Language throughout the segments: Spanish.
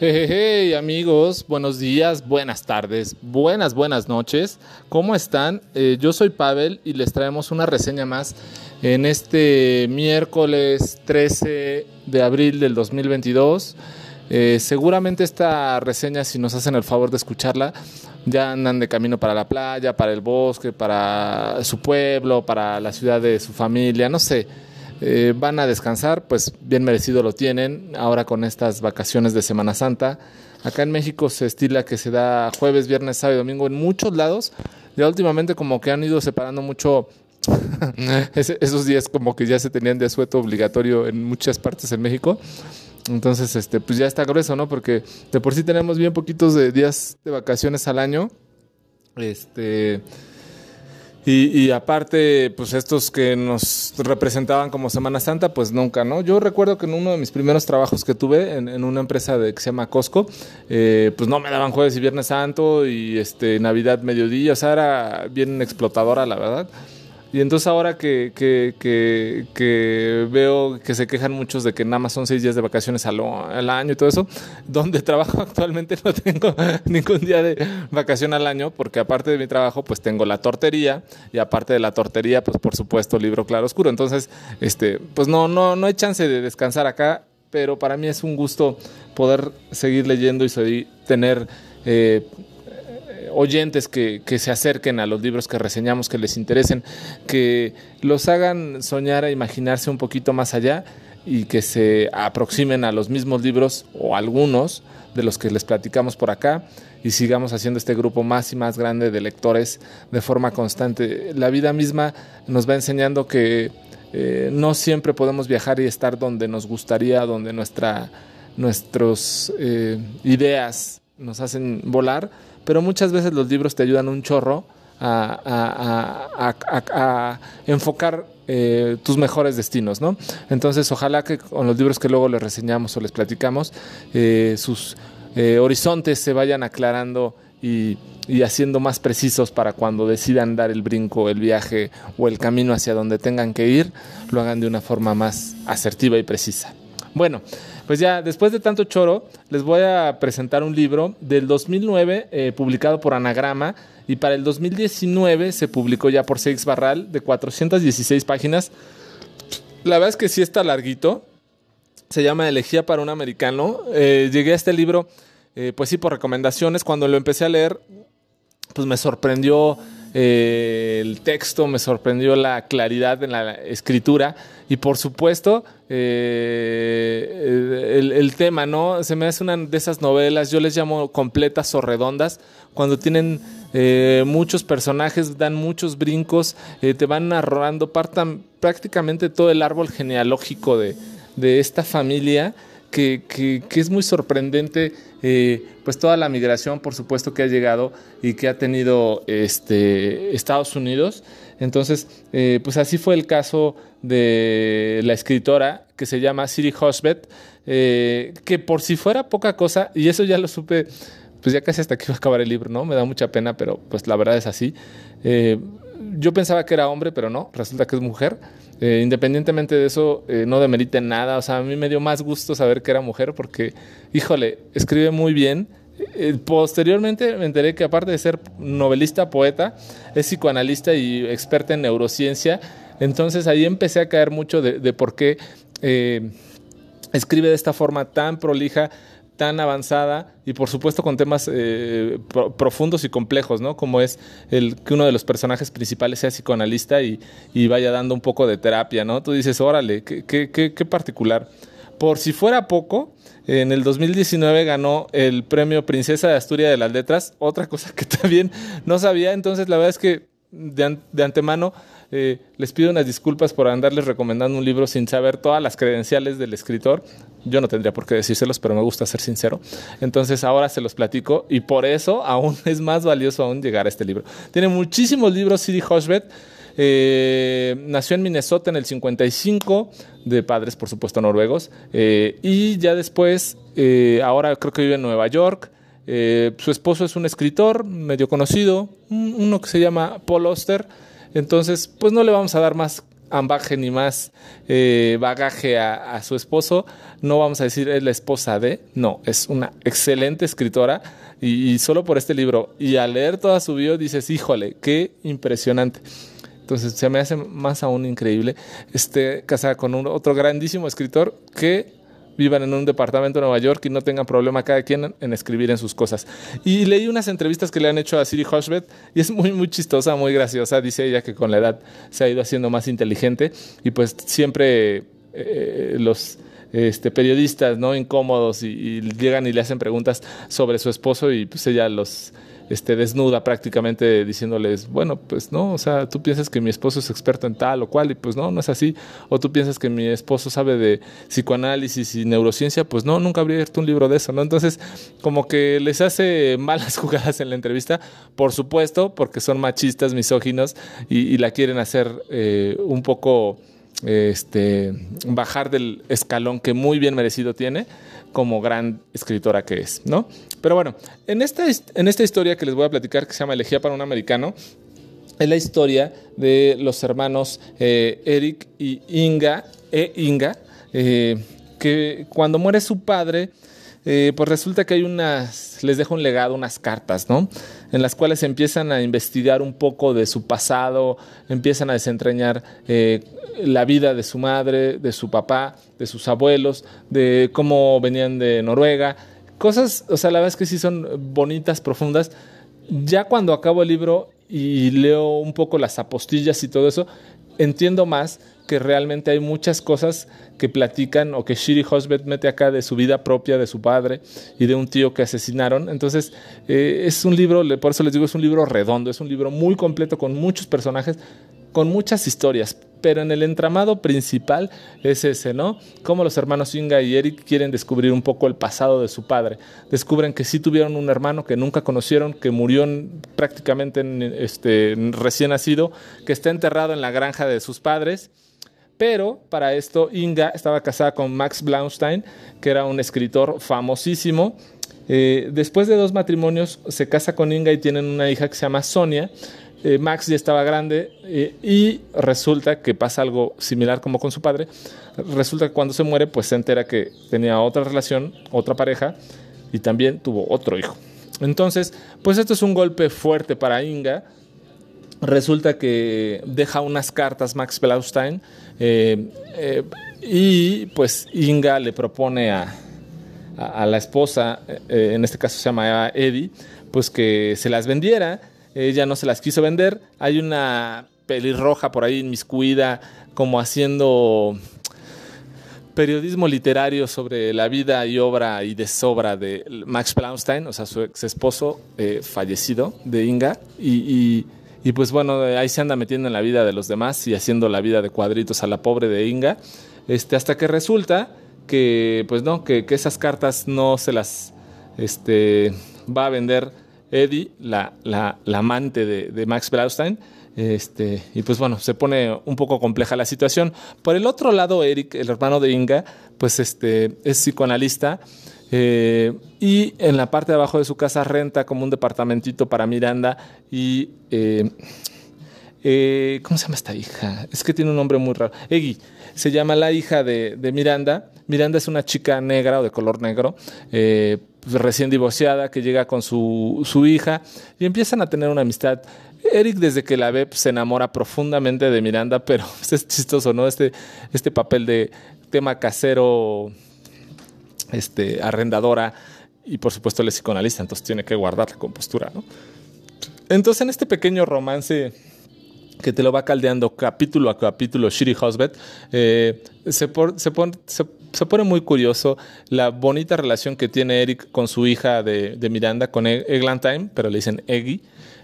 Hey, amigos, buenos días, buenas tardes, buenas, buenas noches. ¿Cómo están? Eh, yo soy Pavel y les traemos una reseña más en este miércoles 13 de abril del 2022. Eh, seguramente esta reseña, si nos hacen el favor de escucharla, ya andan de camino para la playa, para el bosque, para su pueblo, para la ciudad de su familia, no sé eh, van a descansar, pues bien merecido lo tienen, ahora con estas vacaciones de Semana Santa. Acá en México se estila que se da jueves, viernes, sábado y domingo en muchos lados. Ya últimamente como que han ido separando mucho esos días como que ya se tenían de asueto obligatorio en muchas partes en México. Entonces, este, pues ya está grueso, ¿no? Porque de por sí tenemos bien poquitos de días de vacaciones al año. Este, y, aparte, pues estos que nos representaban como Semana Santa, pues nunca, ¿no? Yo recuerdo que en uno de mis primeros trabajos que tuve en, una empresa de, que se llama Costco, eh, pues no me daban jueves y viernes santo y este Navidad mediodía, o sea, era bien explotadora, la verdad. Y entonces ahora que, que, veo que se quejan muchos de que nada más son seis días de vacaciones al, año y todo eso, donde trabajo actualmente no tengo ningún día de vacación al año, porque aparte de mi trabajo, pues tengo la tortería, y aparte de la tortería, pues por supuesto, libro claro oscuro. Entonces, este, pues no, no, no hay chance de descansar acá, pero para mí es un gusto poder seguir leyendo y tener eh, oyentes que, se acerquen a los libros que reseñamos, que les interesen, que los hagan soñar e imaginarse un poquito más allá y que se aproximen a los mismos libros o algunos de los que les platicamos por acá y sigamos haciendo este grupo más y más grande de lectores de forma constante. La vida misma nos va enseñando que eh, no siempre podemos viajar y estar donde nos gustaría, donde nuestra, nuestras eh, ideas nos hacen volar, pero muchas veces los libros te ayudan un chorro a, enfocar eh, tus mejores destinos, ¿no? Entonces, ojalá que con los libros que luego les reseñamos o les platicamos, eh, sus eh, horizontes se vayan aclarando y, y, haciendo más precisos para cuando decidan dar el brinco, el viaje o el camino hacia donde tengan que ir, lo hagan de una forma más asertiva y precisa. Bueno, pues ya después de tanto choro, les voy a presentar un libro del 2009 eh, publicado por Anagrama y para el 2019 se publicó ya por Seix Barral de 416 páginas. La verdad es que sí está larguito. Se llama Elegía para un americano. Eh, llegué a este libro, eh, pues sí, por recomendaciones. Cuando lo empecé a leer, pues me sorprendió eh, el texto, me sorprendió la claridad en la escritura y por supuesto eh, el, tema, ¿no? Se me hace una de esas novelas, yo les llamo completas o redondas, cuando tienen eh, muchos personajes, dan muchos brincos, te van narrando partan prácticamente todo el árbol genealógico de, de esta familia que, es muy sorprendente, eh, pues toda la migración, por supuesto, que ha llegado y que ha tenido este, Estados Unidos. Entonces, eh, pues así fue el caso de la escritora que se llama Siri Hosbet, eh, que por si fuera poca cosa, y eso ya lo supe, pues ya casi hasta que iba a acabar el libro, ¿no? Me da mucha pena, pero pues la verdad es así. yo pensaba que era hombre, pero no, resulta que es mujer. Eh, independientemente de eso, eh, no demerite nada. O sea, a mí me dio más gusto saber que era mujer porque, híjole, escribe muy bien. Eh, posteriormente me enteré que aparte de ser novelista, poeta, es psicoanalista y experta en neurociencia. Entonces ahí empecé a caer mucho de, de por qué escribe de esta forma tan prolija tan avanzada y por supuesto con temas eh, profundos y complejos, ¿no? Como es el que uno de los personajes principales sea psicoanalista y, vaya dando un poco de terapia, ¿no? Tú dices, órale, qué, qué, qué, particular. Por si fuera poco, en el 2019 ganó el premio Princesa de Asturias de las Letras, otra cosa que también no sabía, entonces la verdad es que de, de antemano eh, les pido unas disculpas por andarles recomendando un libro sin saber todas las credenciales del escritor. Yo no tendría por qué decírselos, pero me gusta ser sincero. Entonces ahora se los platico y por eso aún es más valioso aún llegar a este libro. Tiene muchísimos libros Siri Hoshbet. Eh, nació en Minnesota en el 55, de padres por supuesto noruegos, eh, y ya después, ahora creo que vive en Nueva York. Su esposo es un escritor medio conocido, uno que se llama Paul Oster. Entonces, pues no le vamos a dar más ambaje ni más eh, bagaje a, su esposo, no vamos a decir es la esposa de, no, es una excelente escritora y, solo por este libro y al leer toda su bio dices, híjole, qué impresionante. Entonces se me hace más aún increíble. Esté casada con otro grandísimo escritor que vivan en un departamento de Nueva York y no tengan problema cada quien en escribir en sus cosas. Y leí unas entrevistas que le han hecho a Siri Hoshbet y es muy, muy chistosa, muy graciosa. Dice ella que con la edad se ha ido haciendo más inteligente y pues siempre eh, los este, periodistas no incómodos y, llegan y le hacen preguntas sobre su esposo y pues ella los este, desnuda prácticamente diciéndoles, bueno, pues no, o sea, tú piensas que mi esposo es experto en tal o cual y pues no, no es así. O tú piensas que mi esposo sabe de psicoanálisis y neurociencia, pues no, nunca habría abierto un libro de eso, ¿no? Entonces, como que les hace malas jugadas en la entrevista, por supuesto, porque son machistas, misóginos y, la quieren hacer eh, un poco este, bajar del escalón que muy bien merecido tiene como gran escritora que es, ¿no? Pero bueno, en esta, en esta historia que les voy a platicar, que se llama Elegía para un americano, es la historia de los hermanos eh, Eric y Inga, e Inga, eh, que cuando muere su padre, eh, pues resulta que hay unas, les deja un legado, unas cartas, ¿no? En las cuales empiezan a investigar un poco de su pasado, empiezan a desentrañar eh, la vida de su madre, de su papá, de sus abuelos, de cómo venían de Noruega. Cosas, o sea, la verdad es que sí son bonitas, profundas. Ya cuando acabo el libro y leo un poco las apostillas y todo eso, entiendo más que realmente hay muchas cosas que platican o que Shiri Hosbet mete acá de su vida propia, de su padre y de un tío que asesinaron. Entonces, eh, es un libro, por eso les digo, es un libro redondo, es un libro muy completo con muchos personajes, con muchas historias, pero en el entramado principal es ese, ¿no? Cómo los hermanos Inga y Eric quieren descubrir un poco el pasado de su padre. Descubren que sí tuvieron un hermano que nunca conocieron, que murió prácticamente este, recién nacido, que está enterrado en la granja de sus padres pero para esto Inga estaba casada con Max Blaustein, que era un escritor famosísimo. Eh, después de dos matrimonios se casa con Inga y tienen una hija que se llama Sonia. Eh, Max ya estaba grande eh, y resulta que pasa algo similar como con su padre. Resulta que cuando se muere pues se entera que tenía otra relación, otra pareja y también tuvo otro hijo. Entonces, pues esto es un golpe fuerte para Inga resulta que deja unas cartas Max Blaustein eh, eh, y pues Inga le propone a, la esposa, eh, en este caso se llama Eddie, pues que se las vendiera. Ella no se las quiso vender. Hay una pelirroja por ahí inmiscuida como haciendo periodismo literario sobre la vida y obra y desobra de Max Blaustein, o sea, su ex esposo fallecido de Inga, y pues bueno, ahí se anda metiendo en la vida de los demás y haciendo la vida de cuadritos a la pobre de Inga, este, hasta que resulta que, pues no, que, esas cartas no se las este, va a vender Eddie, la, la, amante de, Max Blaustein. Este, y pues bueno, se pone un poco compleja la situación. Por el otro lado, Eric, el hermano de Inga, pues este, es psicoanalista eh, y en la parte de abajo de su casa renta como un departamentito para Miranda y... Eh, eh, ¿Cómo se llama esta hija? Es que tiene un nombre muy raro. Eggy. Se llama la hija de, Miranda. Miranda es una chica negra o de color negro, pues recién divorciada, que llega con su, su, hija y empiezan a tener una amistad. Eric, desde que la ve, pues, se enamora profundamente de Miranda, pero es chistoso, ¿no? Este, este papel de tema casero este, arrendadora y por supuesto él es psicoanalista, entonces tiene que guardar la compostura, ¿no? Entonces en este pequeño romance que te lo va caldeando capítulo a capítulo Shiri Hosbet, eh, se, se, pone muy curioso la bonita relación que tiene Eric con su hija de, Miranda, con e-, Eglantine, pero le dicen Eggy,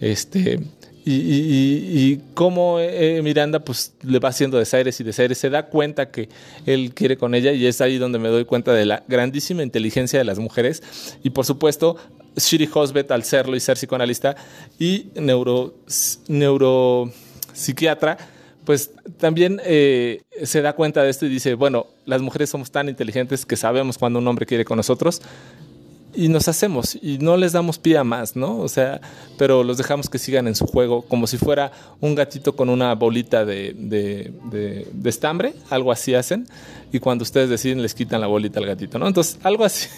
este, y, y, cómo eh, Miranda pues le va haciendo desaires y desaires, se da cuenta que él quiere con ella y es ahí donde me doy cuenta de la grandísima inteligencia de las mujeres. Y por supuesto Shiri Hosbet al serlo y ser psicoanalista y neuro, neuropsiquiatra pues también eh, se da cuenta de esto y dice, bueno, las mujeres somos tan inteligentes que sabemos cuando un hombre quiere con nosotros y nos hacemos y no les damos pie a más, ¿no? O sea, pero los dejamos que sigan en su juego como si fuera un gatito con una bolita de, de, estambre, algo así hacen, y cuando ustedes deciden les quitan la bolita al gatito, ¿no? Entonces, algo así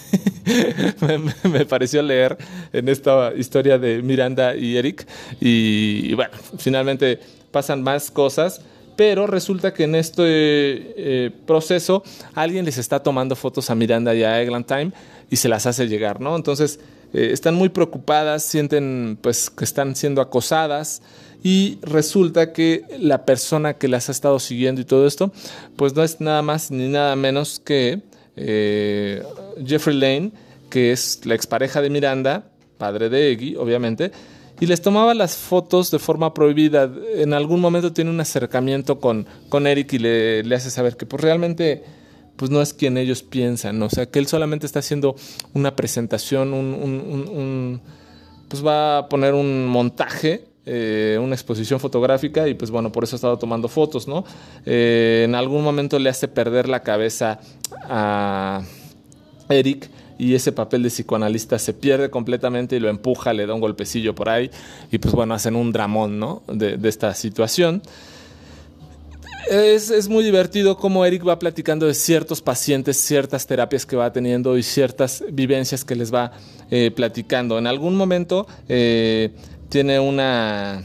me, pareció leer en esta historia de Miranda y Eric, y, bueno, finalmente pasan más cosas pero resulta que en este eh, proceso alguien les está tomando fotos a Miranda y a Eglantine y se las hace llegar, ¿no? Entonces eh, están muy preocupadas, sienten pues que están siendo acosadas y resulta que la persona que las ha estado siguiendo y todo esto, pues no es nada más ni nada menos que eh, Jeffrey Lane, que es la expareja de Miranda, padre de Eggy, obviamente, y les tomaba las fotos de forma prohibida. En algún momento tiene un acercamiento con, con Eric y le, le hace saber que pues realmente pues no es quien ellos piensan, o sea, que él solamente está haciendo una presentación, un, pues va a poner un montaje, eh, una exposición fotográfica y pues bueno, por eso ha estado tomando fotos, ¿no? Eh, en algún momento le hace perder la cabeza a Eric y ese papel de psicoanalista se pierde completamente y lo empuja, le da un golpecillo por ahí y pues bueno, hacen un dramón, ¿no? De, esta situación es, muy divertido cómo Eric va platicando de ciertos pacientes, ciertas terapias que va teniendo y ciertas vivencias que les va eh, platicando. En algún momento eh, tiene una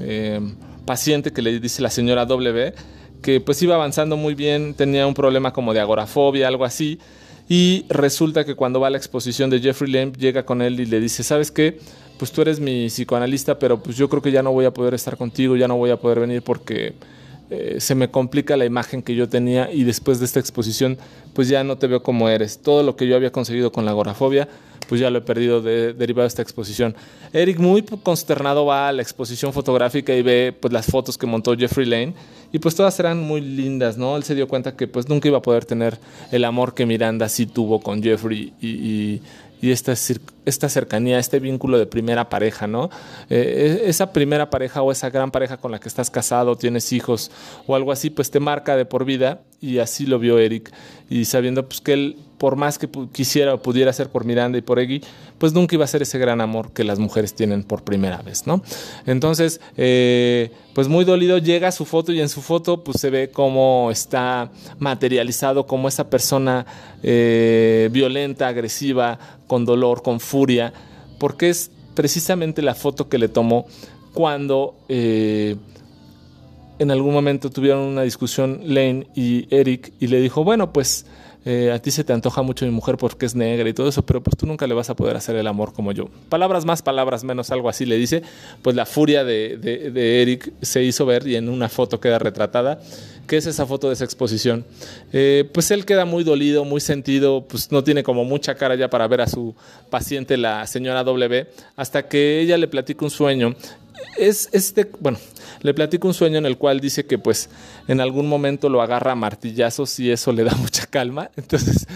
eh, paciente que le dice la señora W que pues iba avanzando muy bien, tenía un problema como de agorafobia, algo así. Y resulta que cuando va a la exposición de Jeffrey Lamb, llega con él y le dice, ¿sabes qué? Pues tú eres mi psicoanalista, pero pues yo creo que ya no voy a poder estar contigo, ya no voy a poder venir porque eh, se me complica la imagen que yo tenía y después de esta exposición pues ya no te veo como eres. Todo lo que yo había conseguido con la agorafobia pues ya lo he perdido de, derivado de esta exposición. Eric muy consternado va a la exposición fotográfica y ve pues las fotos que montó Jeffrey Lane y pues todas eran muy lindas, ¿no? Él se dio cuenta que pues nunca iba a poder tener el amor que Miranda sí tuvo con Jeffrey y y esta, cercanía, este vínculo de primera pareja, ¿no? Eh, e, esa primera pareja o esa gran pareja con la que estás casado, tienes hijos o algo así, pues te marca de por vida y así lo vio Eric y sabiendo pues que él por más que quisiera o pudiera hacer por Miranda y por Eggy, pues nunca iba a ser ese gran amor que las mujeres tienen por primera vez, ¿no? Entonces, eh, pues muy dolido llega su foto y en su foto pues se ve cómo está materializado como esa persona eh, violenta, agresiva, con dolor, con furia, porque es precisamente la foto que le tomó cuando... Eh, en algún momento tuvieron una discusión Lane y Eric y le dijo, bueno, pues eh, a ti se te antoja mucho mi mujer porque es negra y todo eso, pero pues tú nunca le vas a poder hacer el amor como yo. Palabras más, palabras menos, algo así le dice. Pues la furia de, de, Eric se hizo ver y en una foto queda retratada. ¿Qué es esa foto de esa exposición? Eh, pues él queda muy dolido, muy sentido, pues no tiene como mucha cara ya para ver a su paciente, la señora W, hasta que ella le platica un sueño es este, bueno, le platico un sueño en el cual dice que pues en algún momento lo agarra a martillazos y eso le da mucha calma. Entonces,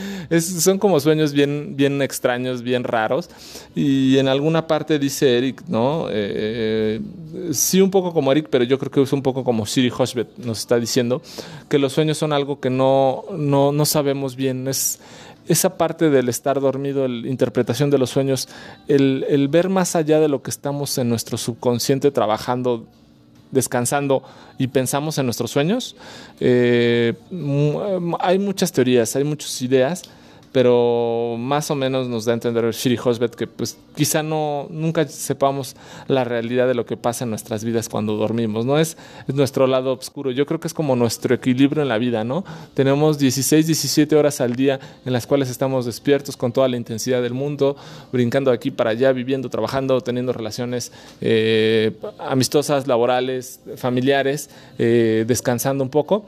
son como sueños bien, bien extraños, bien raros. Y en alguna parte dice Eric, ¿no? Eh, sí, un poco como Eric, pero yo creo que es un poco como Siri Hoshbet nos está diciendo, que los sueños son algo que no, no, no sabemos bien. Es esa parte del estar dormido, la interpretación de los sueños, el, ver más allá de lo que estamos en nuestro subconsciente trabajando, descansando y pensamos en nuestros sueños, eh, hay muchas teorías, hay muchas ideas pero más o menos nos da a entender Shiri Hosbet que pues quizá no nunca sepamos la realidad de lo que pasa en nuestras vidas cuando dormimos, no es, es, nuestro lado oscuro, yo creo que es como nuestro equilibrio en la vida, ¿no? Tenemos 16, 17 horas al día en las cuales estamos despiertos con toda la intensidad del mundo, brincando de aquí para allá, viviendo, trabajando, teniendo relaciones eh, amistosas, laborales, familiares, eh, descansando un poco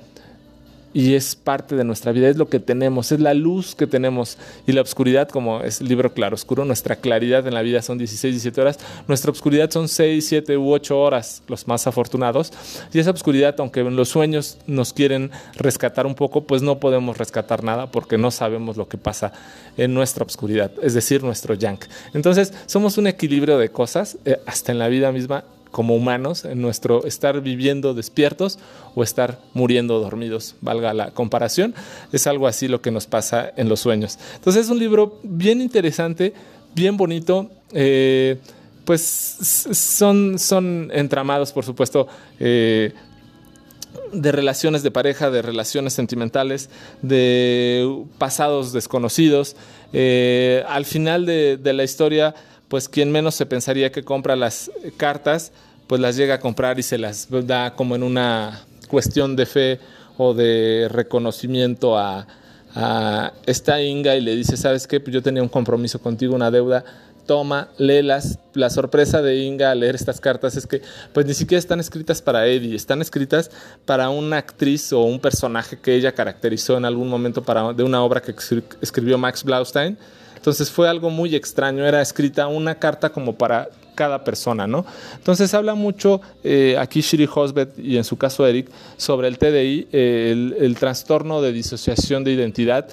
y es parte de nuestra vida, es lo que tenemos, es la luz que tenemos. Y la oscuridad, como es el libro claro oscuro, nuestra claridad en la vida son 16, 17 horas, nuestra oscuridad son 6, 7 u 8 horas, los más afortunados, y esa oscuridad, aunque en los sueños nos quieren rescatar un poco, pues no podemos rescatar nada porque no sabemos lo que pasa en nuestra oscuridad, es decir, nuestro yank. Entonces, somos un equilibrio de cosas, eh, hasta en la vida misma como humanos, en nuestro estar viviendo despiertos o estar muriendo dormidos, valga la comparación. Es algo así lo que nos pasa en los sueños. Entonces es un libro bien interesante, bien bonito. Eh, pues son, son entramados, por supuesto, eh, de relaciones de pareja, de relaciones sentimentales, de pasados desconocidos. Eh, al final de, de, la historia, pues quien menos se pensaría que compra las cartas, pues las llega a comprar y se las da como en una cuestión de fe o de reconocimiento a, a esta Inga y le dice, ¿sabes qué? Pues yo tenía un compromiso contigo, una deuda toma, léelas. La sorpresa de Inga al leer estas cartas es que pues ni siquiera están escritas para Eddie, están escritas para una actriz o un personaje que ella caracterizó en algún momento para, de una obra que escribió Max Blaustein. Entonces fue algo muy extraño, era escrita una carta como para cada persona, ¿no? Entonces habla mucho eh, aquí Shiri Hosbet y en su caso Eric sobre el TDI, el, el trastorno de disociación de identidad,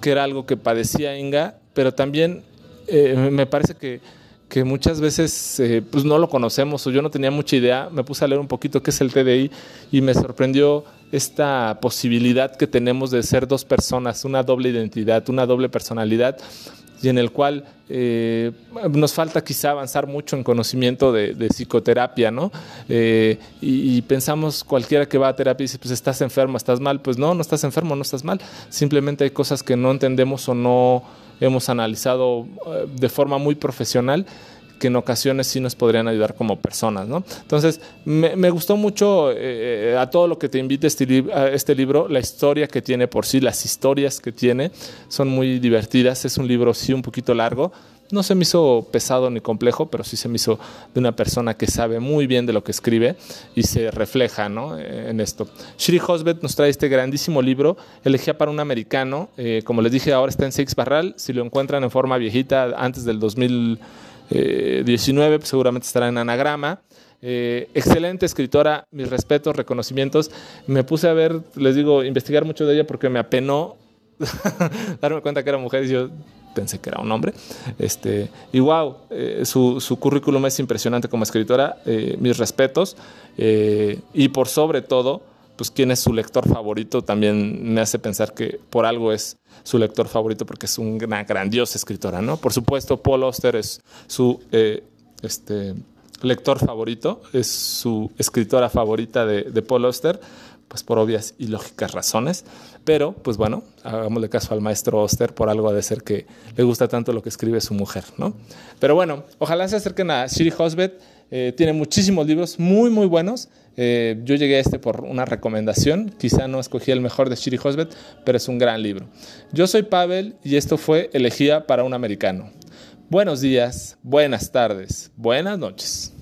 que era algo que padecía Inga, pero también eh, me parece que, que muchas veces eh, pues no lo conocemos o yo no tenía mucha idea. Me puse a leer un poquito qué es el TDI y me sorprendió esta posibilidad que tenemos de ser dos personas, una doble identidad, una doble personalidad y en el cual eh, nos falta quizá avanzar mucho en conocimiento de, psicoterapia, ¿no? y, y, pensamos cualquiera que va a terapia y dice, pues estás enfermo, estás mal, pues no, no estás enfermo, no estás mal, simplemente hay cosas que no entendemos o no hemos analizado eh, de forma muy profesional que en ocasiones sí nos podrían ayudar como personas, ¿no? Entonces, me, gustó mucho eh, a todo lo que te invite este, este libro, la historia que tiene por sí, las historias que tiene, son muy divertidas, es un libro sí un poquito largo, no se me hizo pesado ni complejo, pero sí se me hizo de una persona que sabe muy bien de lo que escribe y se refleja ¿no? en esto. Shri Hosbet nos trae este grandísimo libro, elegía para un americano, eh, como les dije, ahora está en Six Barral, si lo encuentran en forma viejita antes del 2019, pues seguramente estará en anagrama. Eh, excelente escritora, mis respetos, reconocimientos. Me puse a ver, les digo, investigar mucho de ella porque me apenó darme cuenta que era mujer y yo pensé que era un hombre. Este, y wow, eh, su, su, currículum es impresionante como escritora, eh, mis respetos. Eh, y por sobre todo, pues quién es su lector favorito también me hace pensar que por algo es su lector favorito porque es una grandiosa escritora, ¿no? Por supuesto, Paul Auster es su este, lector favorito, es su escritora favorita de, Paul Auster pues por obvias y lógicas razones. Pero, pues bueno, hagámosle caso al maestro Oster por algo de ser que le gusta tanto lo que escribe su mujer, ¿no? Pero bueno, ojalá se acerquen a Shiri Hosbet. Eh, tiene muchísimos libros muy, muy buenos. Eh, yo llegué a este por una recomendación. Quizá no escogí el mejor de Shiri Hosbet, pero es un gran libro. Yo soy Pavel y esto fue Elegía para un americano. Buenos días, buenas tardes, buenas noches.